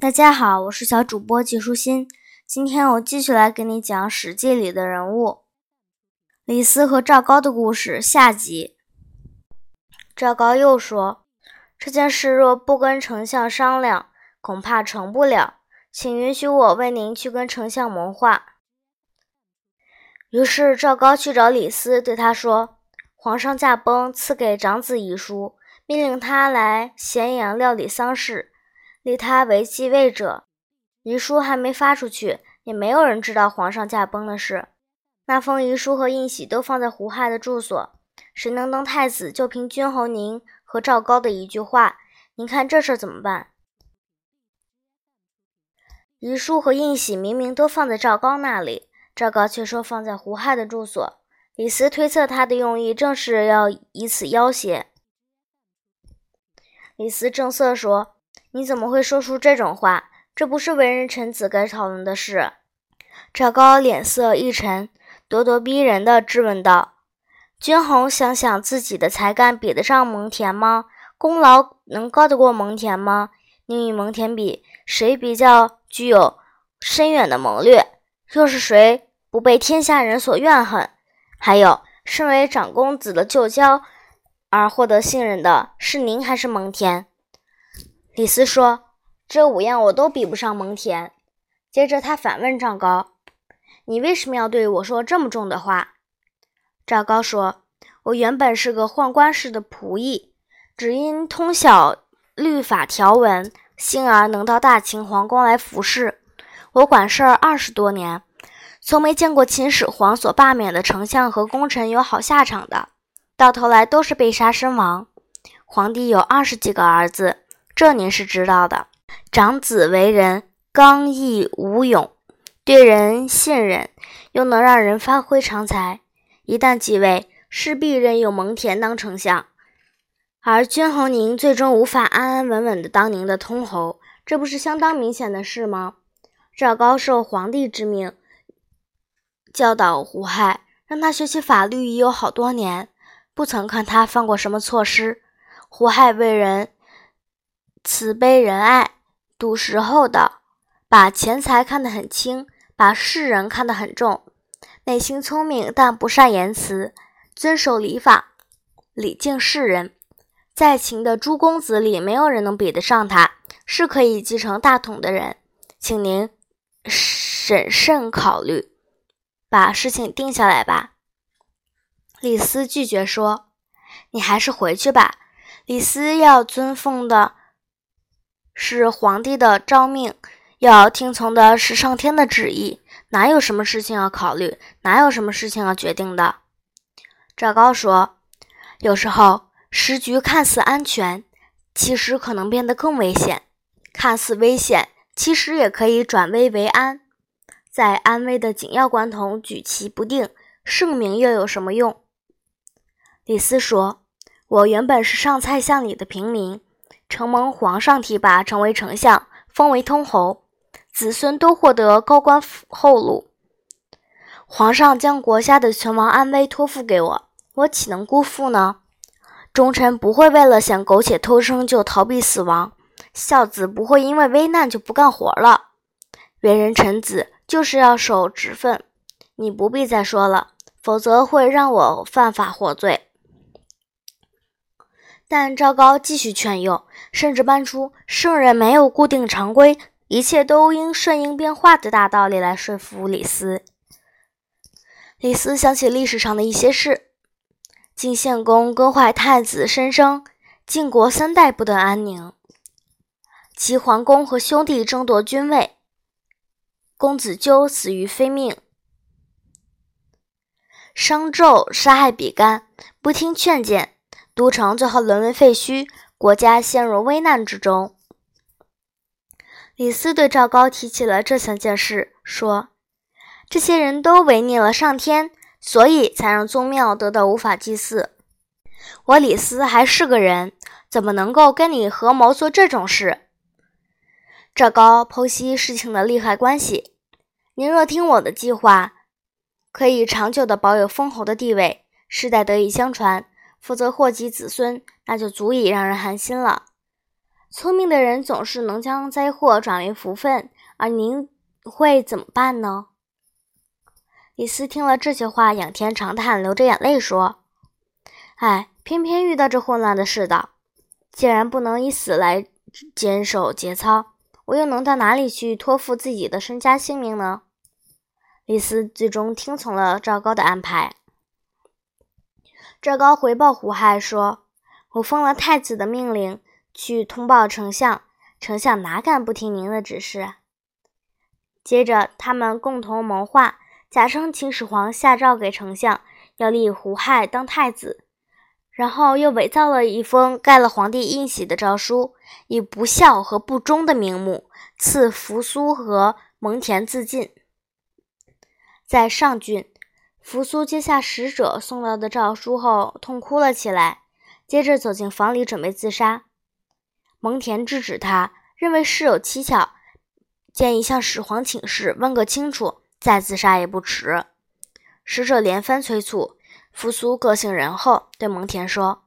大家好，我是小主播季舒心。今天我继续来给你讲《史记》里的人物李斯和赵高的故事下集。赵高又说：“这件事若不跟丞相商量，恐怕成不了，请允许我为您去跟丞相谋划。”于是赵高去找李斯，对他说：“皇上驾崩，赐给长子遗书，命令他来咸阳料理丧事。”立他为继位者，遗书还没发出去，也没有人知道皇上驾崩的事。那封遗书和印玺都放在胡亥的住所。谁能当太子，就凭君侯您和赵高的一句话。您看这事儿怎么办？遗书和印玺明明都放在赵高那里，赵高却说放在胡亥的住所。李斯推测他的用意正是要以此要挟。李斯正色说。你怎么会说出这种话？这不是为人臣子该讨论的事。赵高脸色一沉，咄咄逼人地质问道：“君侯想想自己的才干，比得上蒙恬吗？功劳能高得过蒙恬吗？你与蒙恬比，谁比较具有深远的谋略？又是谁不被天下人所怨恨？还有，身为长公子的旧交而获得信任的是您还是蒙恬？”李斯说：“这五样我都比不上蒙恬。”接着他反问赵高：“你为什么要对我说这么重的话？”赵高说：“我原本是个宦官式的仆役，只因通晓律法条文，幸而能到大秦皇宫来服侍。我管事儿二十多年，从没见过秦始皇所罢免的丞相和功臣有好下场的，到头来都是被杀身亡。皇帝有二十几个儿子。”这您是知道的。长子为人刚毅无勇，对人信任，又能让人发挥长才。一旦继位，势必任用蒙恬当丞相，而君侯您最终无法安安稳稳的当您的通侯，这不是相当明显的事吗？赵高受皇帝之命教导胡亥，让他学习法律已有好多年，不曾看他犯过什么错失。胡亥为人。慈悲仁爱，笃实厚道，把钱财看得很轻，把世人看得很重。内心聪明，但不善言辞，遵守礼法，礼敬世人。在秦的诸公子里，没有人能比得上他，是可以继承大统的人。请您审慎考虑，把事情定下来吧。李斯拒绝说：“你还是回去吧。”李斯要尊奉的。是皇帝的诏命，要听从的是上天的旨意，哪有什么事情要考虑，哪有什么事情要决定的？赵高说：“有时候时局看似安全，其实可能变得更危险；看似危险，其实也可以转危为安。在安危的紧要关头举棋不定，圣明又有什么用？”李斯说：“我原本是上蔡巷里的平民。”承蒙皇上提拔，成为丞相，封为通侯，子孙都获得高官厚禄。皇上将国家的存亡安危托付给我，我岂能辜负呢？忠臣不会为了想苟且偷生就逃避死亡，孝子不会因为危难就不干活了。为人臣子就是要守职分，你不必再说了，否则会让我犯法获罪。但赵高继续劝诱，甚至搬出“圣人没有固定常规，一切都应顺应变化”的大道理来说服李斯。李斯想起历史上的一些事：晋献公割坏太子申生，晋国三代不得安宁；齐桓公和兄弟争夺君位，公子纠死于非命；商纣杀害比干，不听劝谏。都城最后沦为废墟，国家陷入危难之中。李斯对赵高提起了这三件事，说：“这些人都违逆了上天，所以才让宗庙得到无法祭祀。我李斯还是个人，怎么能够跟你合谋做这种事？”赵高剖析事情的利害关系：“您若听我的计划，可以长久的保有封侯的地位，世代得以相传。”否则祸及子孙，那就足以让人寒心了。聪明的人总是能将灾祸转为福分，而您会怎么办呢？”李斯听了这些话，仰天长叹，流着眼泪说：“哎，偏偏遇到这混乱的世道。既然不能以死来坚守节操，我又能到哪里去托付自己的身家性命呢？”李斯最终听从了赵高的安排。赵高回报胡亥说：“我奉了太子的命令去通报丞相，丞相哪敢不听您的指示？”接着，他们共同谋划，假称秦始皇下诏给丞相，要立胡亥当太子，然后又伪造了一封盖了皇帝印玺的诏书，以不孝和不忠的名目赐扶苏和蒙恬自尽。在上郡，扶苏接下使者送到的诏书后，痛哭了起来。接着走进房里准备自杀。蒙恬制止他，认为事有蹊跷，建议向始皇请示，问个清楚，再自杀也不迟。使者连番催促，扶苏个性仁厚，对蒙恬说：“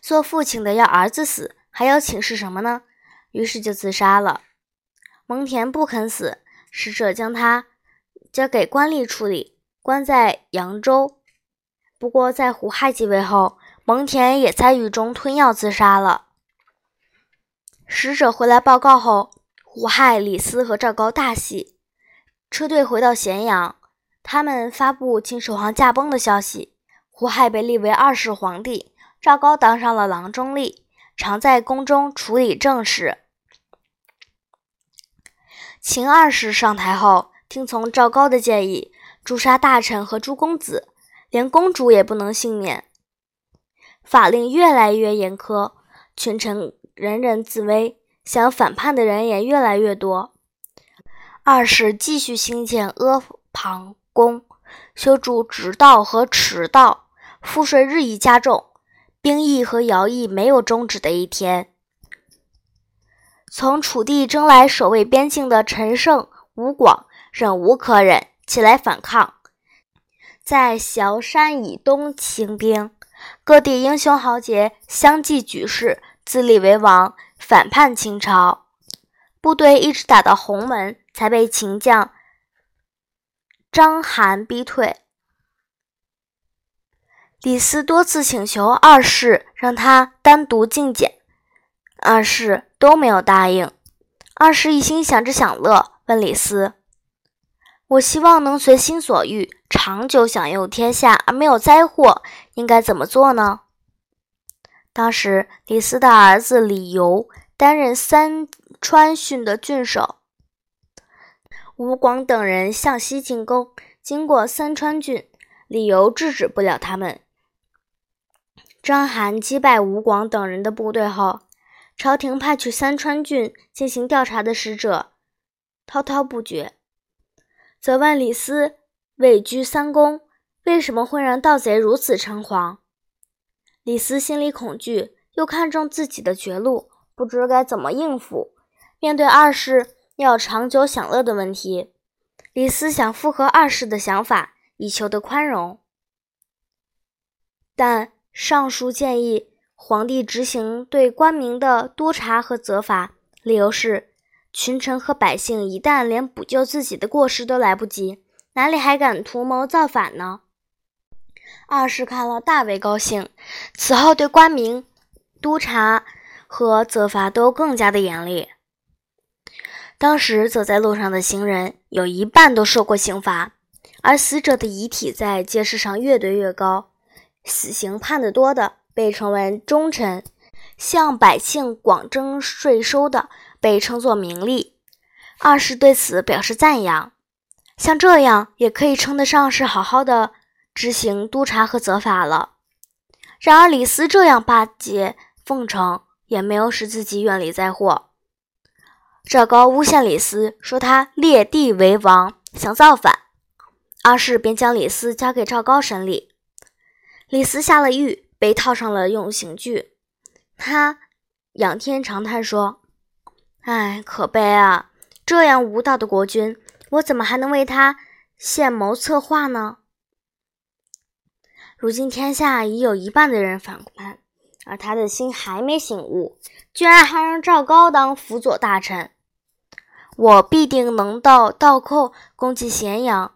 做父亲的要儿子死，还要请示什么呢？”于是就自杀了。蒙恬不肯死，使者将他。交给官吏处理，关在扬州。不过，在胡亥继位后，蒙恬也在狱中吞药自杀了。使者回来报告后，胡亥、李斯和赵高大喜，车队回到咸阳。他们发布秦始皇驾崩的消息，胡亥被立为二世皇帝，赵高当上了郎中令，常在宫中处理政事。秦二世上台后。听从赵高的建议，诛杀大臣和诸公子，连公主也不能幸免。法令越来越严苛，群臣人人自危，想反叛的人也越来越多。二是继续兴建阿房宫，修筑直道和驰道，赋税日益加重，兵役和徭役没有终止的一天。从楚地征来守卫边境的陈胜、吴广。忍无可忍，起来反抗，在崤山以东兴兵，各地英雄豪杰相继举事，自立为王，反叛秦朝。部队一直打到鸿门，才被秦将章邯逼退。李斯多次请求二世让他单独觐见，二世都没有答应。二世一心想着享乐，问李斯。我希望能随心所欲，长久享用天下，而没有灾祸，应该怎么做呢？当时，李斯的儿子李由担任三川郡的郡守，吴广等人向西进攻，经过三川郡，李由制止不了他们。章邯击败吴广等人的部队后，朝廷派去三川郡进行调查的使者滔滔不绝。责问李斯位居三公，为什么会让盗贼如此猖狂？李斯心里恐惧，又看重自己的绝路，不知该怎么应付。面对二世要长久享乐的问题，李斯想附和二世的想法，以求得宽容。但上书建议皇帝执行对官民的督查和责罚，理由是。群臣和百姓一旦连补救自己的过失都来不及，哪里还敢图谋造反呢？二世看了大为高兴，此后对官民督察和责罚都更加的严厉。当时走在路上的行人有一半都受过刑罚，而死者的遗体在街市上越堆越高，死刑判得多的被称为忠臣，向百姓广征税收的。被称作名利，二世对此表示赞扬。像这样也可以称得上是好好的执行督察和责罚了。然而李斯这样巴结奉承，也没有使自己远离灾祸。赵高诬陷李斯，说他列地为王，想造反。二世便将李斯交给赵高审理。李斯下了狱，被套上了用刑具。他仰天长叹说。唉，可悲啊！这样无道的国君，我怎么还能为他献谋策划呢？如今天下已有一半的人反叛，而他的心还没醒悟，居然还让赵高当辅佐大臣。我必定能到倒扣攻击咸阳，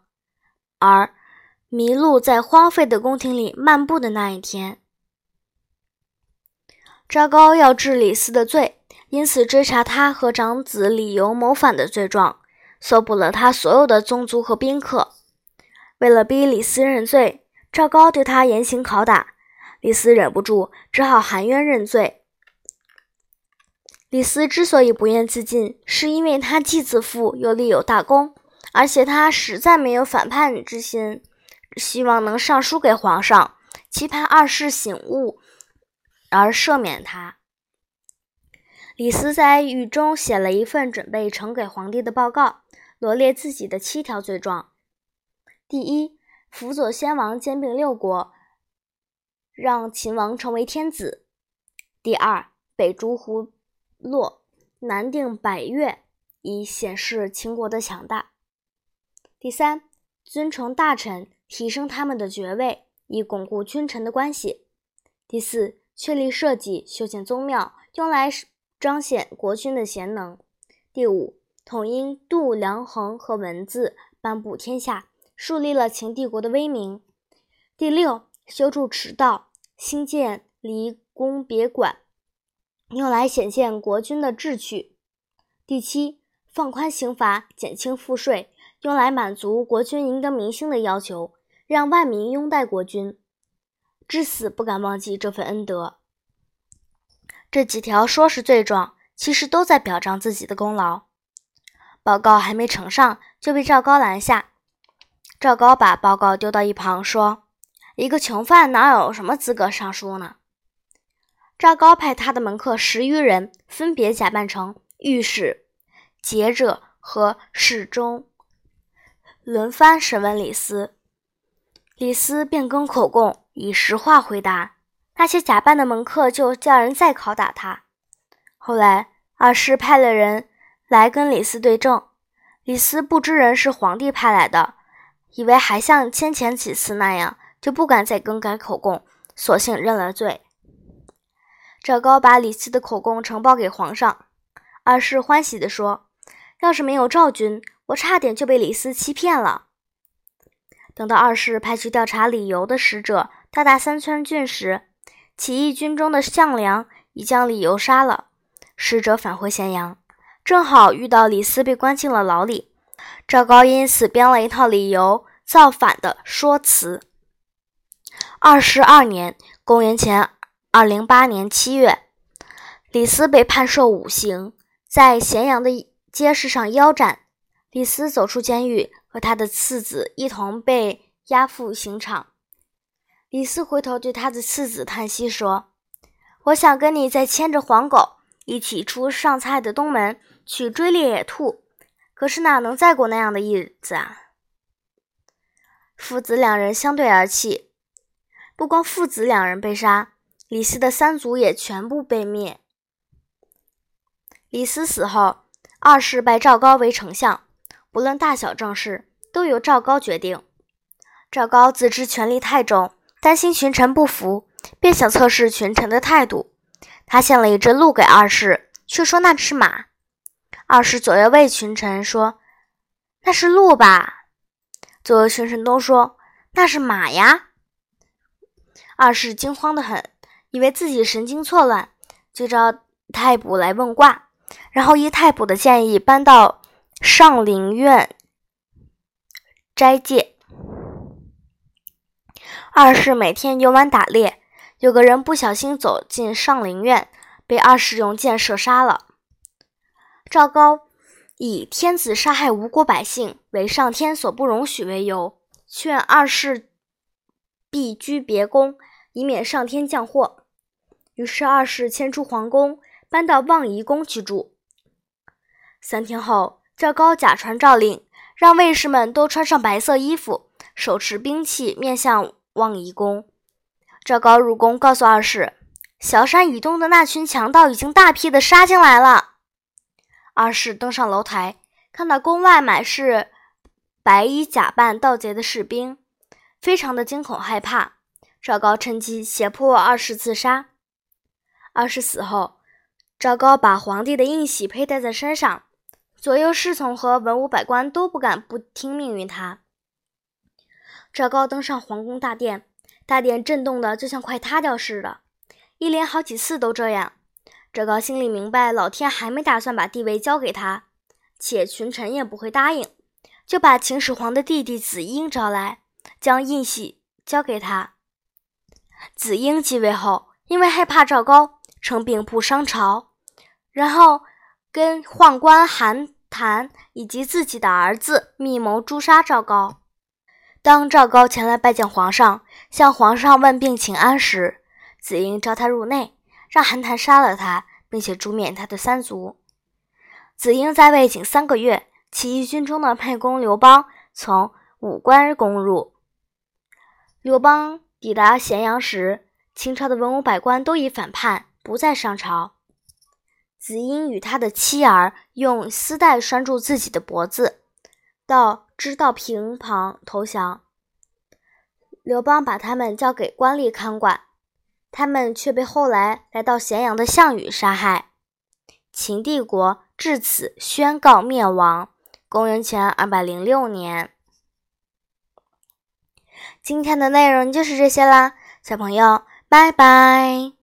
而麋鹿在荒废的宫廷里漫步的那一天，赵高要治李斯的罪，因此追查他和长子李由谋反的罪状，搜捕了他所有的宗族和宾客。为了逼李斯认罪，赵高对他严刑拷打。李斯忍不住，只好含冤认罪。李斯之所以不愿自尽，是因为他既自负又立有大功，而且他实在没有反叛之心，希望能上书给皇上，期盼二世醒悟而赦免他。李斯在狱中写了一份准备呈给皇帝的报告，罗列自己的七条罪状：第一，辅佐先王兼并六国。让秦王成为天子。第二，北逐胡洛，南定百越，以显示秦国的强大。第三，尊崇大臣，提升他们的爵位，以巩固君臣的关系。第四，确立社稷，修建宗庙，用来彰显国君的贤能。第五，统一度量衡和文字，颁布天下，树立了秦帝国的威名。第六，修筑驰道。兴建离宫别馆，用来显现国君的志趣。第七，放宽刑罚，减轻赋税，用来满足国君赢得民心的要求，让万民拥戴国君，至死不敢忘记这份恩德。这几条说是罪状，其实都在表彰自己的功劳。报告还没呈上，就被赵高拦下。赵高把报告丢到一旁，说。一个囚犯哪有什么资格上书呢？赵高派他的门客十余人，分别假扮成御史、节者和侍中，轮番审问李斯。李斯变更口供，以实话回答。那些假扮的门客就叫人再拷打他。后来二世派了人来跟李斯对证，李斯不知人是皇帝派来的，以为还像先前几次那样。就不敢再更改口供，索性认了罪。赵高把李斯的口供呈报给皇上，二世欢喜地说：“要是没有赵军，我差点就被李斯欺骗了。”等到二世派去调查李由的使者到达三川郡时，起义军中的项梁已将李由杀了。使者返回咸阳，正好遇到李斯被关进了牢里。赵高因此编了一套理由造反的说辞。二十二年（公元前二零八年）七月，李斯被判受五刑，在咸阳的街市上腰斩。李斯走出监狱，和他的次子一同被押赴刑场。李斯回头对他的次子叹息说：“我想跟你再牵着黄狗一起出上蔡的东门去追猎野兔，可是哪能再过那样的日子啊？”父子两人相对而泣。不光父子两人被杀，李斯的三族也全部被灭。李斯死后，二世拜赵高为丞相，不论大小政事都由赵高决定。赵高自知权力太重，担心群臣不服，便想测试群臣的态度。他献了一只鹿给二世，却说那是马。二世左右卫群臣说：“那是鹿吧？”左右群臣都说：“那是马呀。”二世惊慌得很，以为自己神经错乱，就召太卜来问卦，然后依太卜的建议搬到上林苑斋戒。二世每天游玩打猎，有个人不小心走进上林苑，被二世用箭射杀了。赵高以天子杀害无辜百姓为上天所不容许为由，劝二世避居别宫。以免上天降祸，于是二世迁出皇宫，搬到望夷宫去住。三天后，赵高假传诏令，让卫士们都穿上白色衣服，手持兵器，面向望夷宫。赵高入宫，告诉二世，小山以东的那群强盗已经大批的杀进来了。二世登上楼台，看到宫外满是白衣假扮盗贼的士兵，非常的惊恐害怕。赵高趁机胁迫二世自杀。二世死后，赵高把皇帝的印玺佩戴在身上，左右侍从和文武百官都不敢不听命于他。赵高登上皇宫大殿，大殿震动的就像快塌掉似的，一连好几次都这样。赵高心里明白，老天还没打算把帝位交给他，且群臣也不会答应，就把秦始皇的弟弟子婴招来，将印玺交给他。子婴继位后，因为害怕赵高称病不伤朝，然后跟宦官韩谈以及自己的儿子密谋诛杀赵高。当赵高前来拜见皇上，向皇上问病请安时，子婴召他入内，让韩谈杀了他，并且诛灭他的三族。子婴在位仅三个月，起义军中的沛公刘邦从武关攻入。刘邦抵达咸阳时，秦朝的文武百官都已反叛，不再上朝。子婴与他的妻儿用丝带拴住自己的脖子，到。知道平旁投降，刘邦把他们交给官吏看管，他们却被后来来到咸阳的项羽杀害。秦帝国至此宣告灭亡。公元前二百零六年。今天的内容就是这些啦，小朋友，拜拜。